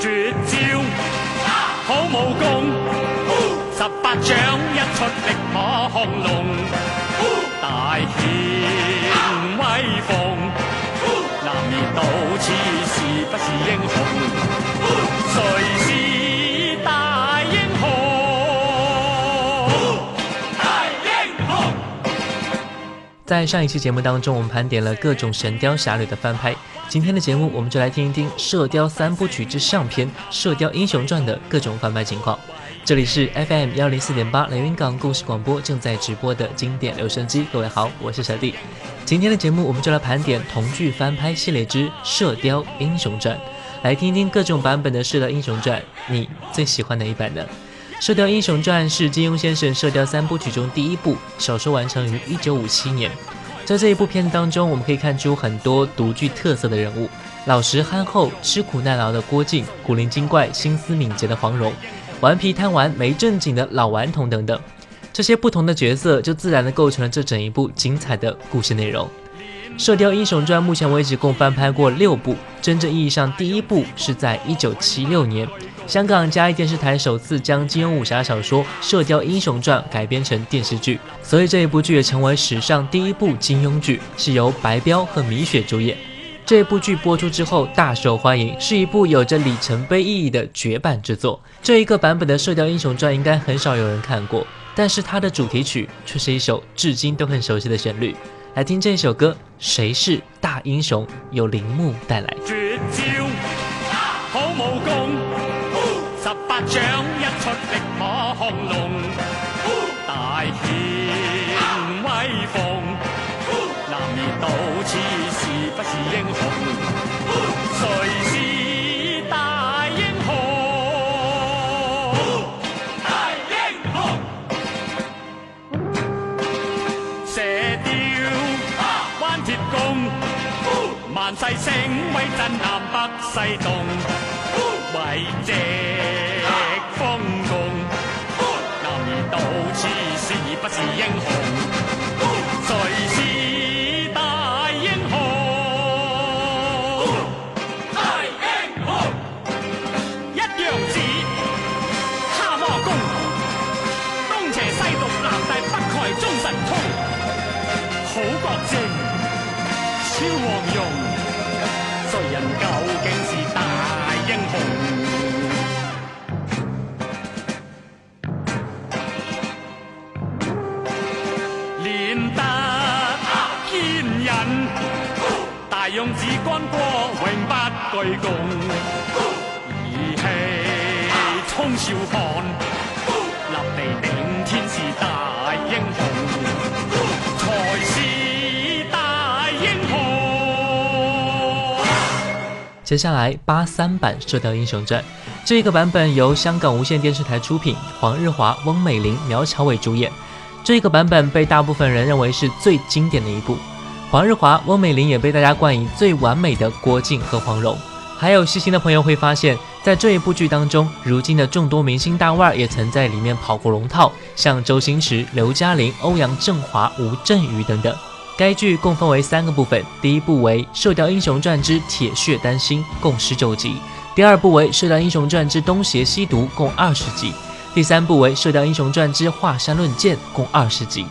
绝招好武功，十八掌一出力可亢龙，大显威风。男儿到此是不是英雄？在上一期节目当中，我们盘点了各种《神雕侠侣》的翻拍。今天的节目，我们就来听一听《射雕三部曲之上篇·射雕英雄传》的各种翻拍情况。这里是 FM 幺零四点八连云港故事广播正在直播的经典留声机。各位好，我是小弟。今天的节目，我们就来盘点同剧翻拍系列之《射雕英雄传》，来听一听各种版本的《射雕英雄传》，你最喜欢哪一版呢？《射雕英雄传》是金庸先生《射雕三部曲》中第一部，小说完成于一九五七年。在这一部片子当中，我们可以看出很多独具特色的人物：老实憨厚、吃苦耐劳的郭靖，古灵精怪、心思敏捷的黄蓉，顽皮贪玩、没正经的老顽童等等。这些不同的角色就自然地构成了这整一部精彩的故事内容。《射雕英雄传》目前为止共翻拍过六部，真正意义上第一部是在一九七六年，香港嘉义电视台首次将金庸武侠小说《射雕英雄传》改编成电视剧，所以这一部剧也成为史上第一部金庸剧，是由白彪和米雪主演。这部剧播出之后大受欢迎，是一部有着里程碑意义的绝版之作。这一个版本的《射雕英雄传》应该很少有人看过，但是它的主题曲却是一首至今都很熟悉的旋律。来听这首歌《谁是大英雄》，由铃木带来。绝招好武功，十八掌一出力可亢龙，大显威风。男儿到此是不是英雄？万世聲威震南北西东，威正。永不懼共，義氣衝少漢，立地頂天是大英雄。才是大英雄。接下来八三版《射雕英雄传》这个版本由香港无线电视台出品，黄日华、翁美玲、苗侨伟主演。这个版本被大部分人认为是最经典的一部。黄日华、翁美玲也被大家冠以最完美的郭靖和黄蓉。还有细心的朋友会发现，在这一部剧当中，如今的众多明星大腕也曾在里面跑过龙套，像周星驰、刘嘉玲、欧阳震华、吴镇宇等等。该剧共分为三个部分，第一部为《射雕英雄传之铁血丹心》，共十九集；第二部为《射雕英雄传之东邪西毒》，共二十集；第三部为《射雕英雄传之华山论剑》，共二十集。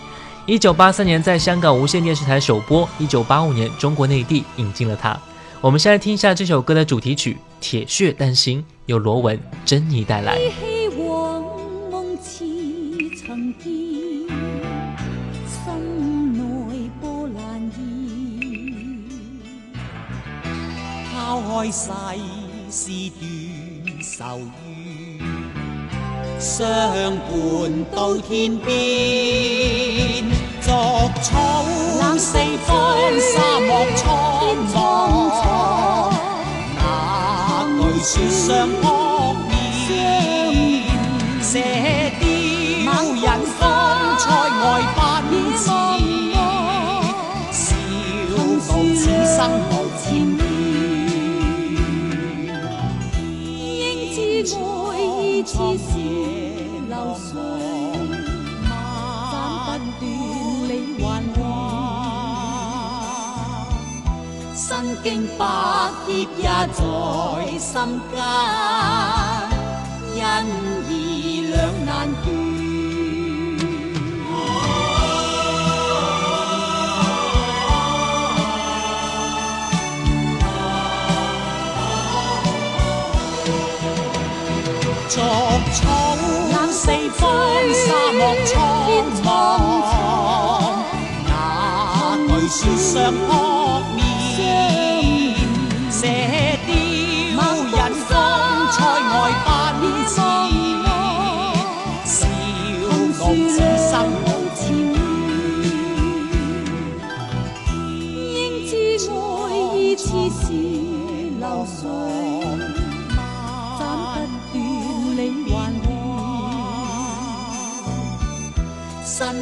一九八三年在香港无线电视台首播，一九八五年中国内地引进了它。我们先来听一下这首歌的主题曲《铁血丹心》，由罗文、珍妮带来。抛開世事斷愁怨，相伴到天边，逐草四方，沙漠苍茫，那句說相撲面，射雕引風塞外奔驰，笑傲此生無前经百劫也在心间，因義兩難斷。逐草四方，沙漠蒼茫，那巨樹上撲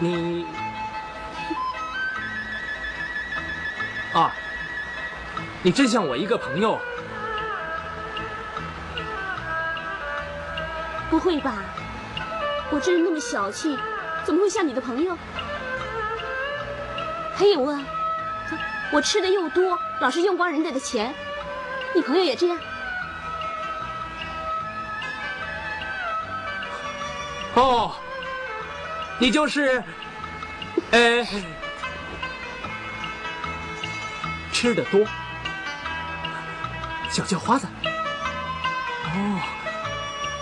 你啊，你真像我一个朋友。不会吧？我这人那么小气，怎么会像你的朋友？还有啊，我吃的又多，老是用光人家的钱，你朋友也这样？哦，你就是，呃，吃的多，小叫花子。哦，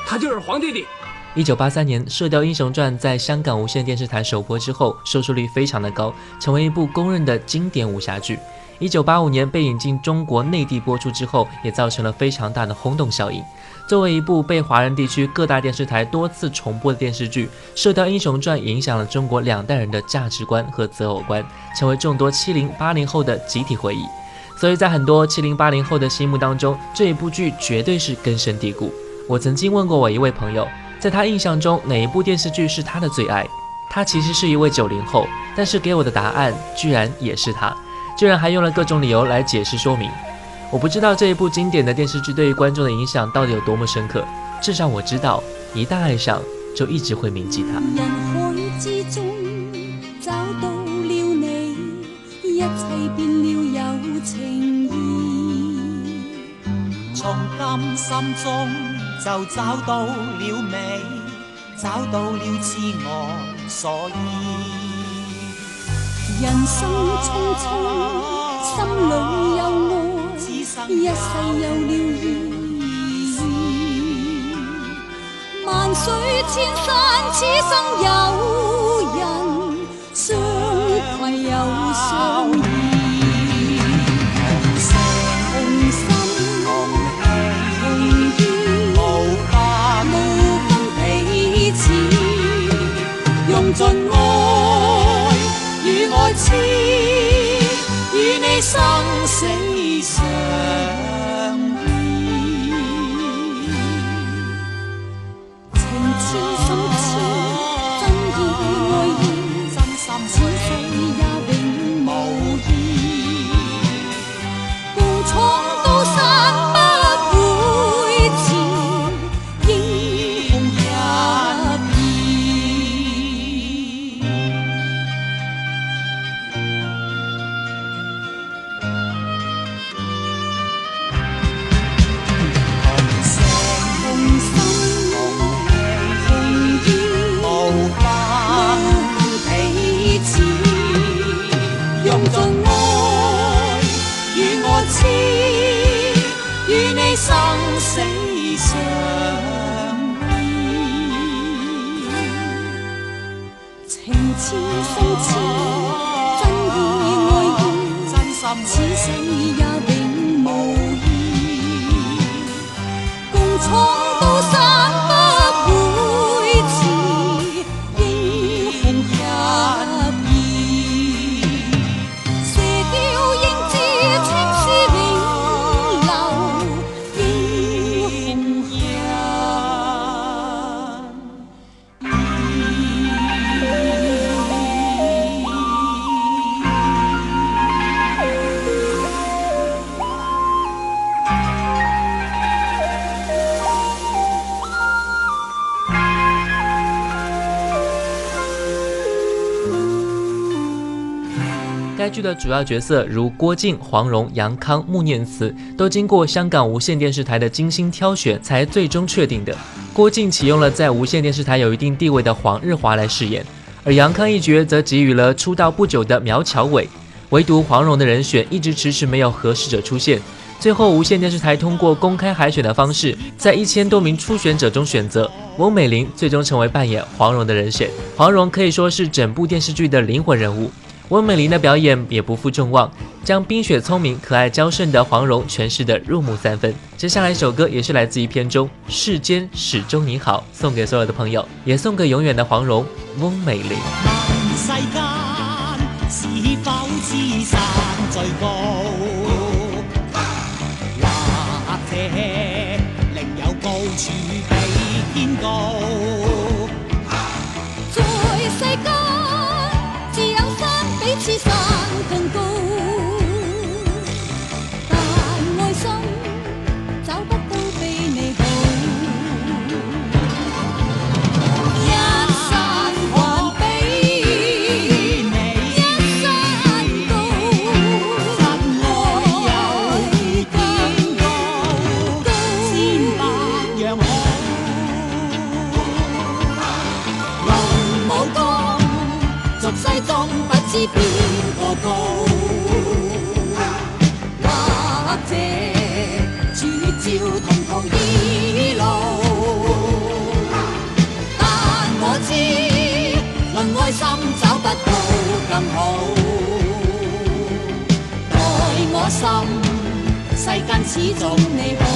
他就是黄弟弟。一九八三年，《射雕英雄传》在香港无线电视台首播之后，收视率非常的高，成为一部公认的经典武侠剧。一九八五年被引进中国内地播出之后，也造成了非常大的轰动效应。作为一部被华人地区各大电视台多次重播的电视剧，《射雕英雄传》影响了中国两代人的价值观和择偶观，成为众多七零八零后的集体回忆。所以在很多七零八零后的心目当中，这一部剧绝对是根深蒂固。我曾经问过我一位朋友，在他印象中哪一部电视剧是他的最爱？他其实是一位九零后，但是给我的答案居然也是他，居然还用了各种理由来解释说明。我不知道这一部经典的电视剧对于观众的影响到底有多么深刻，至少我知道，一旦爱上，就一直会铭记它。人海之中找到了你，一切變了有情意。從今心中就找到了美，找到了自我所依。人生匆匆，心里有爱，一世有了意义。万水千山，此生有人相携又相依。同心與愛痴，与你生死相该剧的主要角色如郭靖、黄蓉、杨康、穆念慈，都经过香港无线电视台的精心挑选，才最终确定的。郭靖启用了在无线电视台有一定地位的黄日华来饰演，而杨康一角则给予了出道不久的苗侨伟。唯独黄蓉的人选一直迟迟没有合适者出现。最后，无线电视台通过公开海选的方式，在一千多名初选者中选择翁美玲，最终成为扮演黄蓉的人选。黄蓉可以说是整部电视剧的灵魂人物。翁美玲的表演也不负众望，将冰雪聪明、可爱娇顺的黄蓉诠释的入木三分。接下来一首歌也是来自于片中《世间始终你好》，送给所有的朋友，也送给永远的黄蓉翁美玲。问世间是否知始终你好。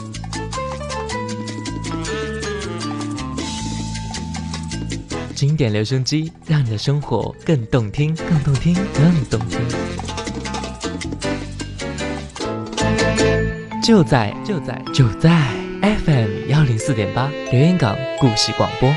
经典留声机，让你的生活更动听，更动听，更动听。就在就在就在 FM 幺零四点八留言港故事广播。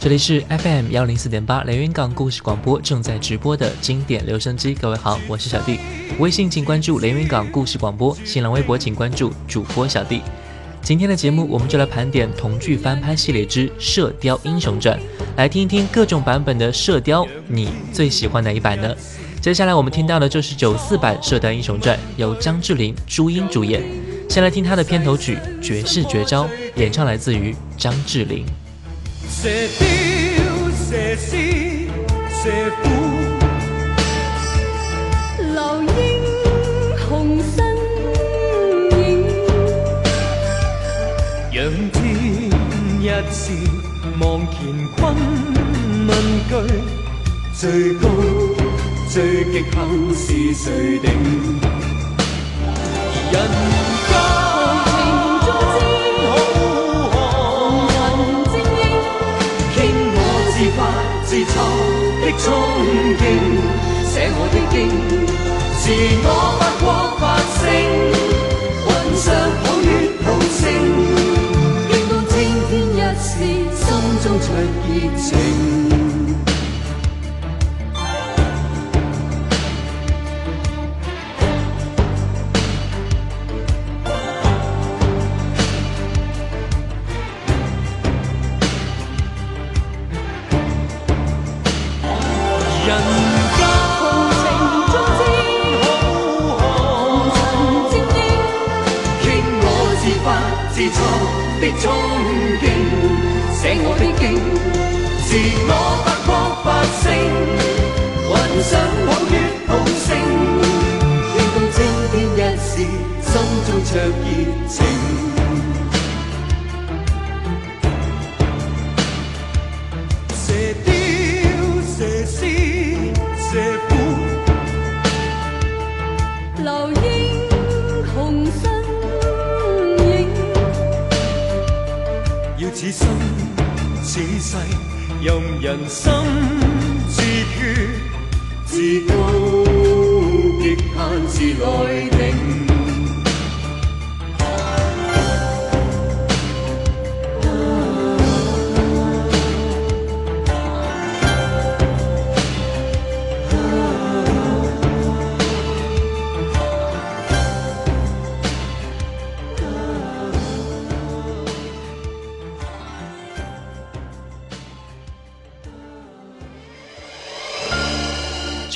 这里是 FM 幺零四点八连云港故事广播正在直播的经典留声机。各位好，我是小弟。微信请关注连云港故事广播，新浪微博请关注主播小弟。今天的节目，我们就来盘点同剧翻拍系列之《射雕英雄传》，来听一听各种版本的《射雕》，你最喜欢哪一版呢？接下来我们听到的就是九四版《射雕英雄传》，由张智霖、朱茵主演。先来听他的片头曲《绝世绝招》，演唱来自于张智霖。射雕射狮射虎，留英雄身影，仰天一笑望乾坤问句，最高最极限是谁定？人。自创的憧憬，写我的经，是我发光发声，混上好月好星，应到青天一线，心中出热情。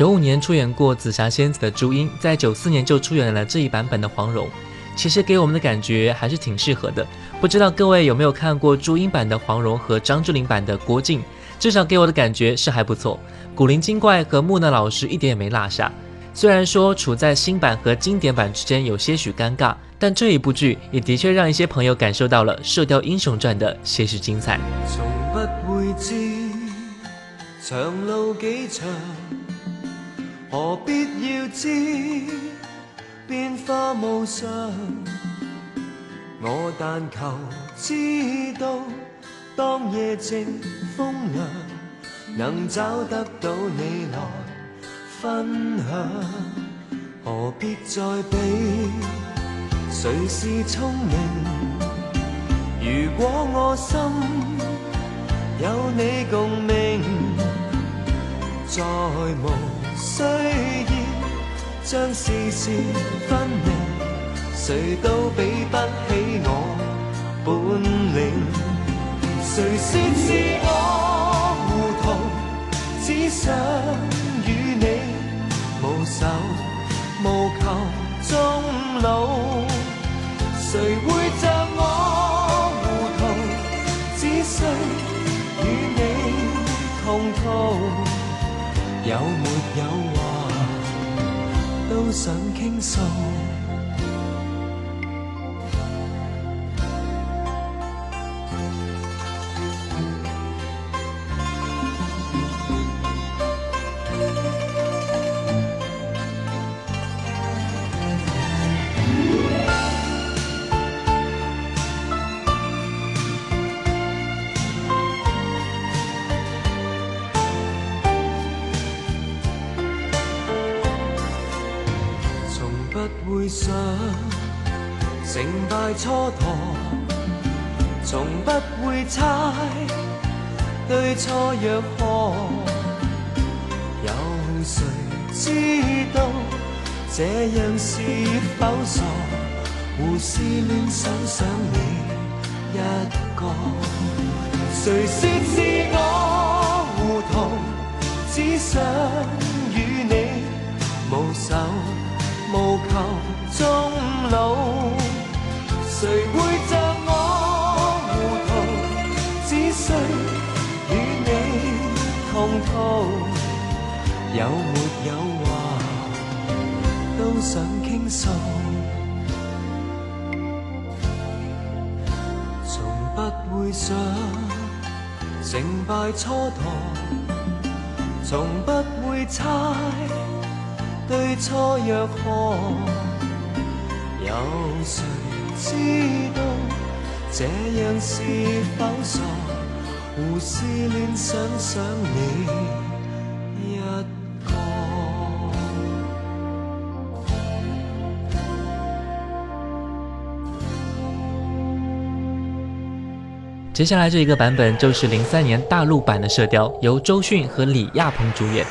九五年出演过《紫霞仙子》的朱茵，在九四年就出演了这一版本的黄蓉，其实给我们的感觉还是挺适合的。不知道各位有没有看过朱茵版的黄蓉和张智霖版的郭靖？至少给我的感觉是还不错。古灵精怪和木讷老师一点也没落下。虽然说处在新版和经典版之间有些许尴尬，但这一部剧也的确让一些朋友感受到了《射雕英雄传》的些许精彩。从不会知长路几长。何必要知变化无常？我但求知道，当夜静风凉，能找得到你来分享。何必再比谁是聪明？如果我心有你共鸣，再无。需要将事事分明，谁都比不起我本领。谁说是我糊涂，只想与你无仇无求终老。谁会像我糊涂，只需与你同途。有没有话都想倾诉？不会想成败蹉跎，从不会猜对错若何。有谁知道？这样是否傻？胡思乱想想你一个，谁说是我糊涂，只想与你。无手。无求终老，谁会像我糊涂？只需与你同途，有没有话都想倾诉，从不会想成败蹉跎。从不会猜对错若何，有谁知道这样是否傻？胡思乱想想你一个。接下来这一个版本就是零三年大陆版的《射雕》，由周迅和李亚鹏主演。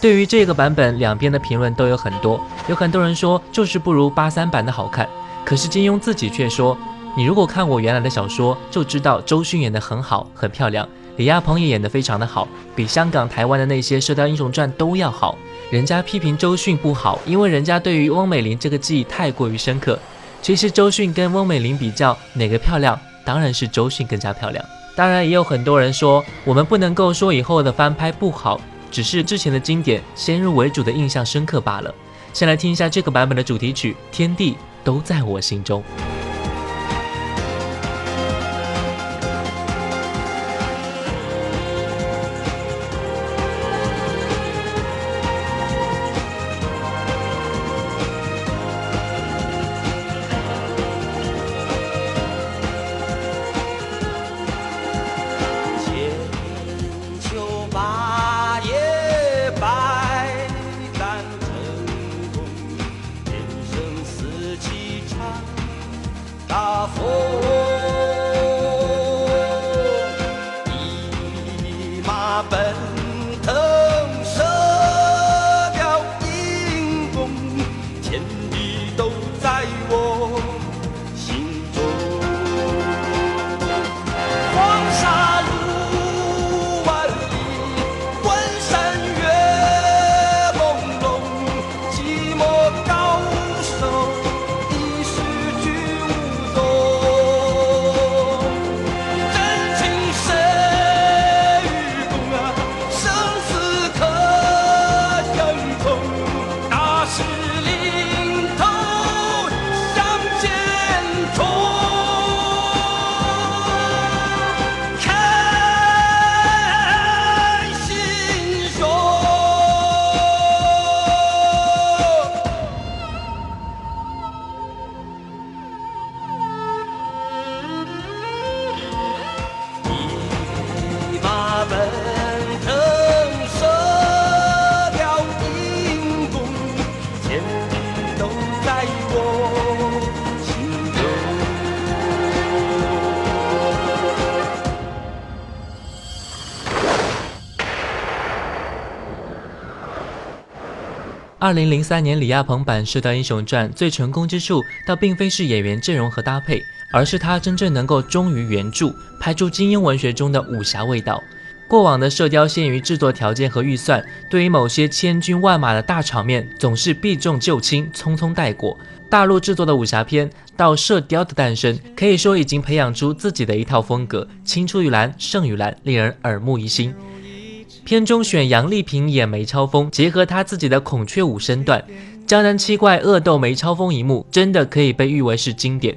对于这个版本，两边的评论都有很多，有很多人说就是不如八三版的好看。可是金庸自己却说，你如果看我原来的小说，就知道周迅演得很好，很漂亮，李亚鹏也演得非常的好，比香港、台湾的那些《射雕英雄传》都要好。人家批评周迅不好，因为人家对于翁美玲这个记忆太过于深刻。其实周迅跟翁美玲比较，哪个漂亮？当然是周迅更加漂亮。当然，也有很多人说，我们不能够说以后的翻拍不好，只是之前的经典先入为主的印象深刻罢了。先来听一下这个版本的主题曲《天地都在我心中》。ما 二零零三年李亚鹏版《射雕英雄传》最成功之处，倒并非是演员阵容和搭配，而是他真正能够忠于原著，拍出金庸文学中的武侠味道。过往的《射雕》限于制作条件和预算，对于某些千军万马的大场面，总是避重就轻，匆匆带过。大陆制作的武侠片到《射雕》的诞生，可以说已经培养出自己的一套风格，青出于蓝胜于蓝，令人耳目一新。片中选杨丽萍演梅超风，结合她自己的孔雀舞身段，江南七怪恶斗梅超风一幕，真的可以被誉为是经典。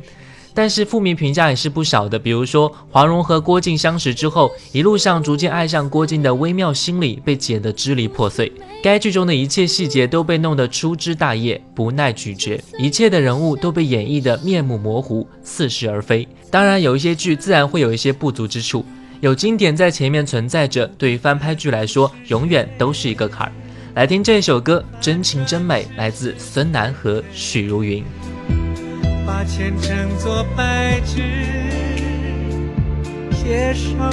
但是负面评价也是不少的，比如说黄蓉和郭靖相识之后，一路上逐渐爱上郭靖的微妙心理被剪得支离破碎。该剧中的一切细节都被弄得粗枝大叶，不耐咀嚼，一切的人物都被演绎得面目模糊，似是而非。当然，有一些剧自然会有一些不足之处。有经典在前面存在着，对于翻拍剧来说，永远都是一个坎儿。来听这首歌，《真情真美》，来自孙楠和许茹芸。把前程做白纸，写上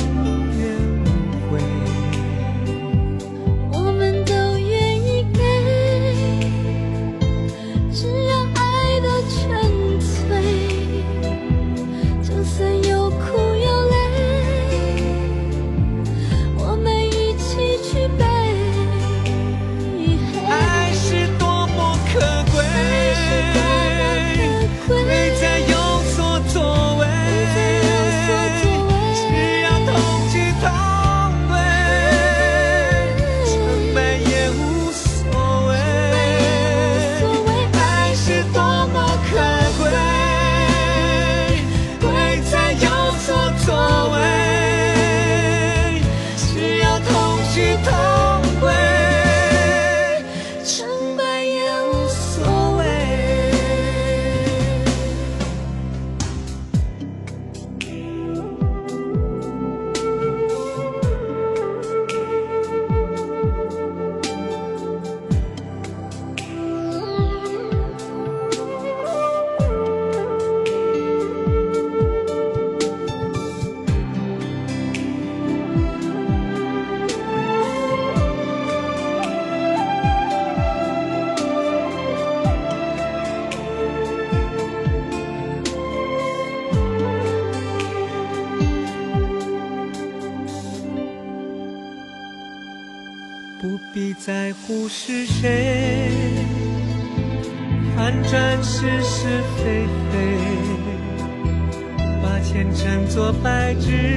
是非非，把前尘作白纸，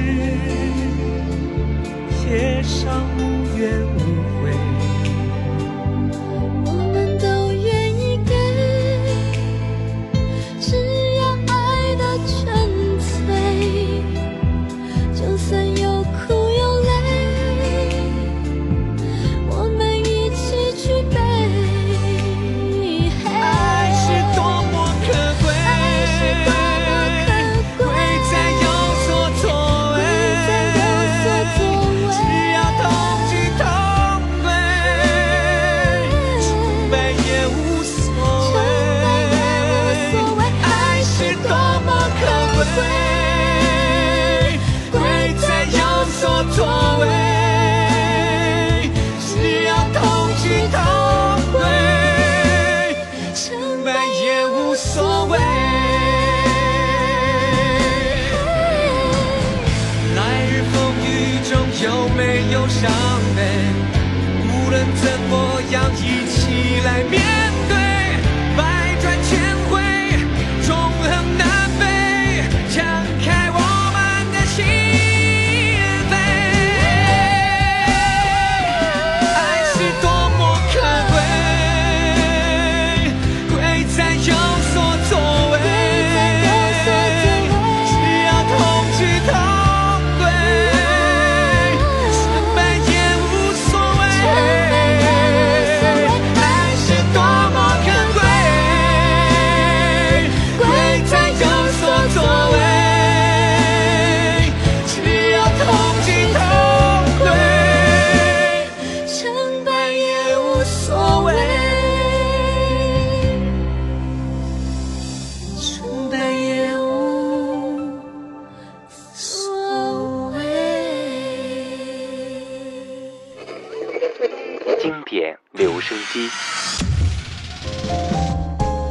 为，只要同进同退。成败也无所谓。来日风雨中有没有伤悲？无论怎么样，一起来面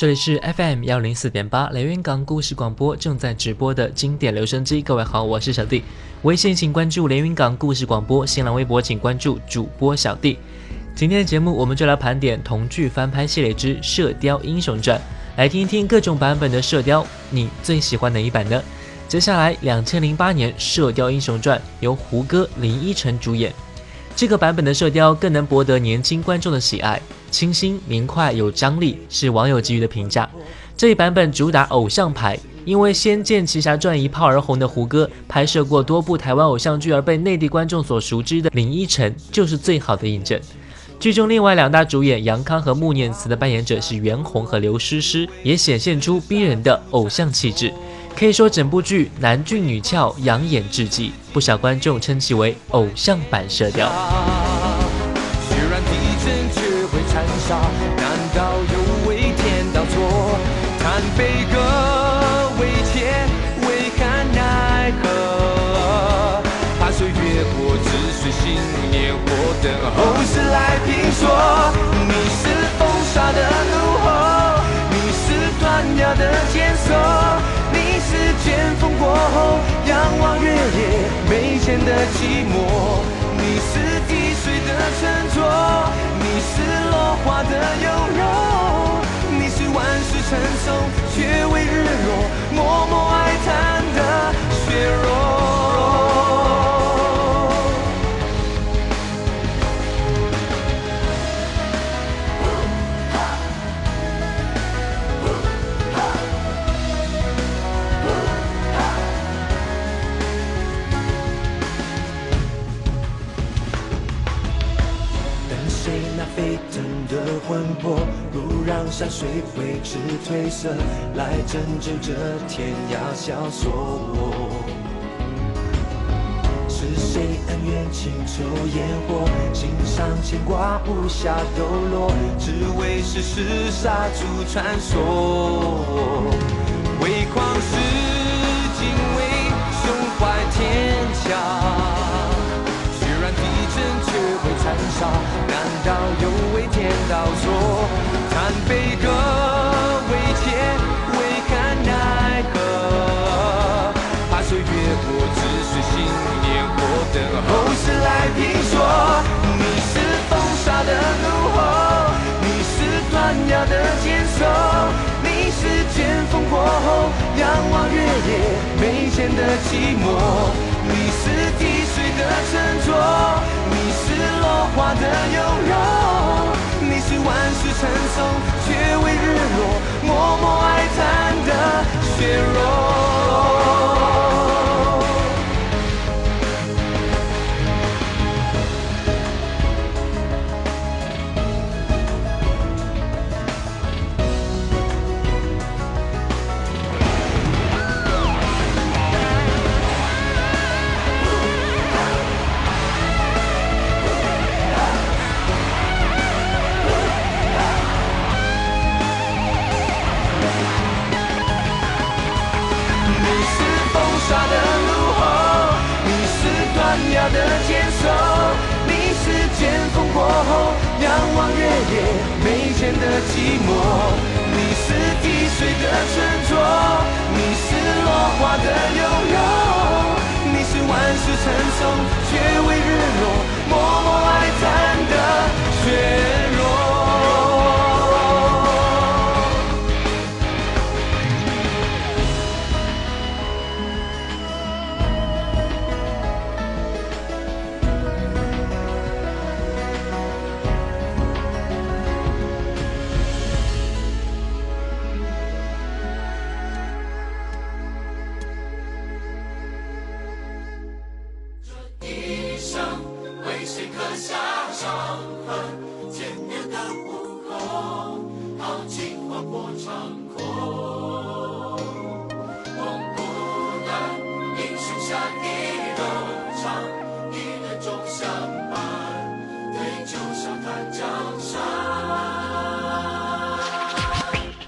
这里是 FM 幺零四点八连云港故事广播正在直播的经典留声机。各位好，我是小弟。微信请关注连云港故事广播，新浪微博请关注主播小弟。今天的节目我们就来盘点同剧翻拍系列之《射雕英雄传》，来听一听各种版本的射雕，你最喜欢哪一版呢？接下来，两千零八年《射雕英雄传》由胡歌、林依晨主演。这个版本的射雕更能博得年轻观众的喜爱，清新明快有张力，是网友给予的评价。这一版本主打偶像牌，因为《仙剑奇侠传》一炮而红的胡歌，拍摄过多部台湾偶像剧而被内地观众所熟知的林依晨，就是最好的印证。剧中另外两大主演杨康和穆念慈的扮演者是袁弘和刘诗诗，也显现出逼人的偶像气质。可以说整部剧男俊女俏，养眼至极，不少观众称其为偶像版射雕。虽然地震却会残杀，难道有为天道后仰望月夜眉间的寂寞，你是滴水的沉着，你是落花的优柔，你是万世成熟却为日落，默默哀叹的血肉。山水会只褪色，来拯救这天涯萧索。是谁恩怨情仇烟火，心上牵挂无暇抖落，只为世事杀出传说。唯狂世敬畏胸怀天下，道错？叹悲歌未解，未堪奈何？怕岁月过，只是信念火，等后世来评说。你是风沙的怒吼，你是断崖的坚守，你是剑锋过后仰望月夜眉间的寂寞，你是滴水的沉着，你是落花的优柔，万世称颂却为日落，默默哀叹的血肉。寂寞，你是滴水的沉着，你是落花的忧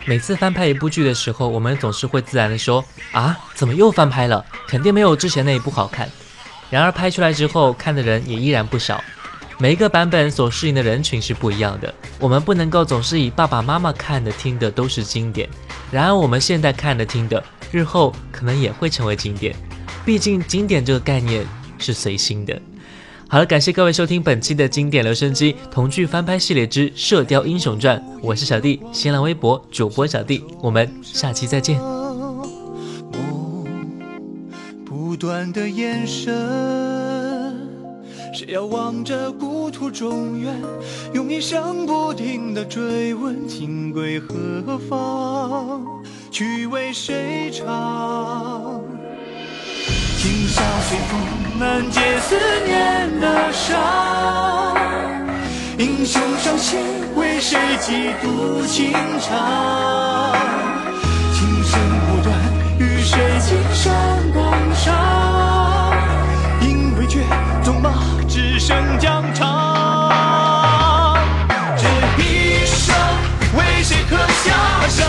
每次翻拍一部剧的时候，我们总是会自然的说啊，怎么又翻拍了？肯定没有之前那一部好看。然而拍出来之后，看的人也依然不少。每一个版本所适应的人群是不一样的，我们不能够总是以爸爸妈妈看的、听的都是经典。然而我们现在看的、听的，日后可能也会成为经典。毕竟经典这个概念是随心的。好了，感谢各位收听本期的经典留声机同剧翻拍系列之《射雕英雄传》，我是小弟，新浪微博主播小弟，我们下期再见。不断的眼神，谁遥望着故土中原，用一生不停的追问，情归何方，去为谁唱？今宵随风难解思念的伤，英雄上线为谁几度情长？情深不断，与谁青山共赏？因为绝纵马只剩疆场。这一生为谁刻下伤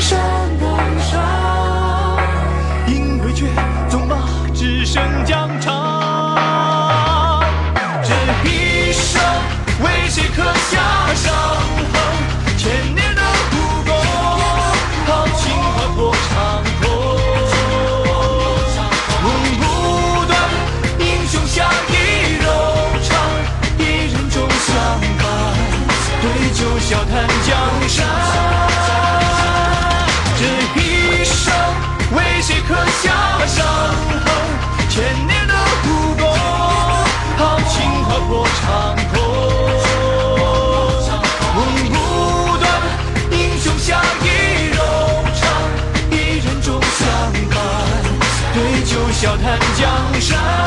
show. 江山。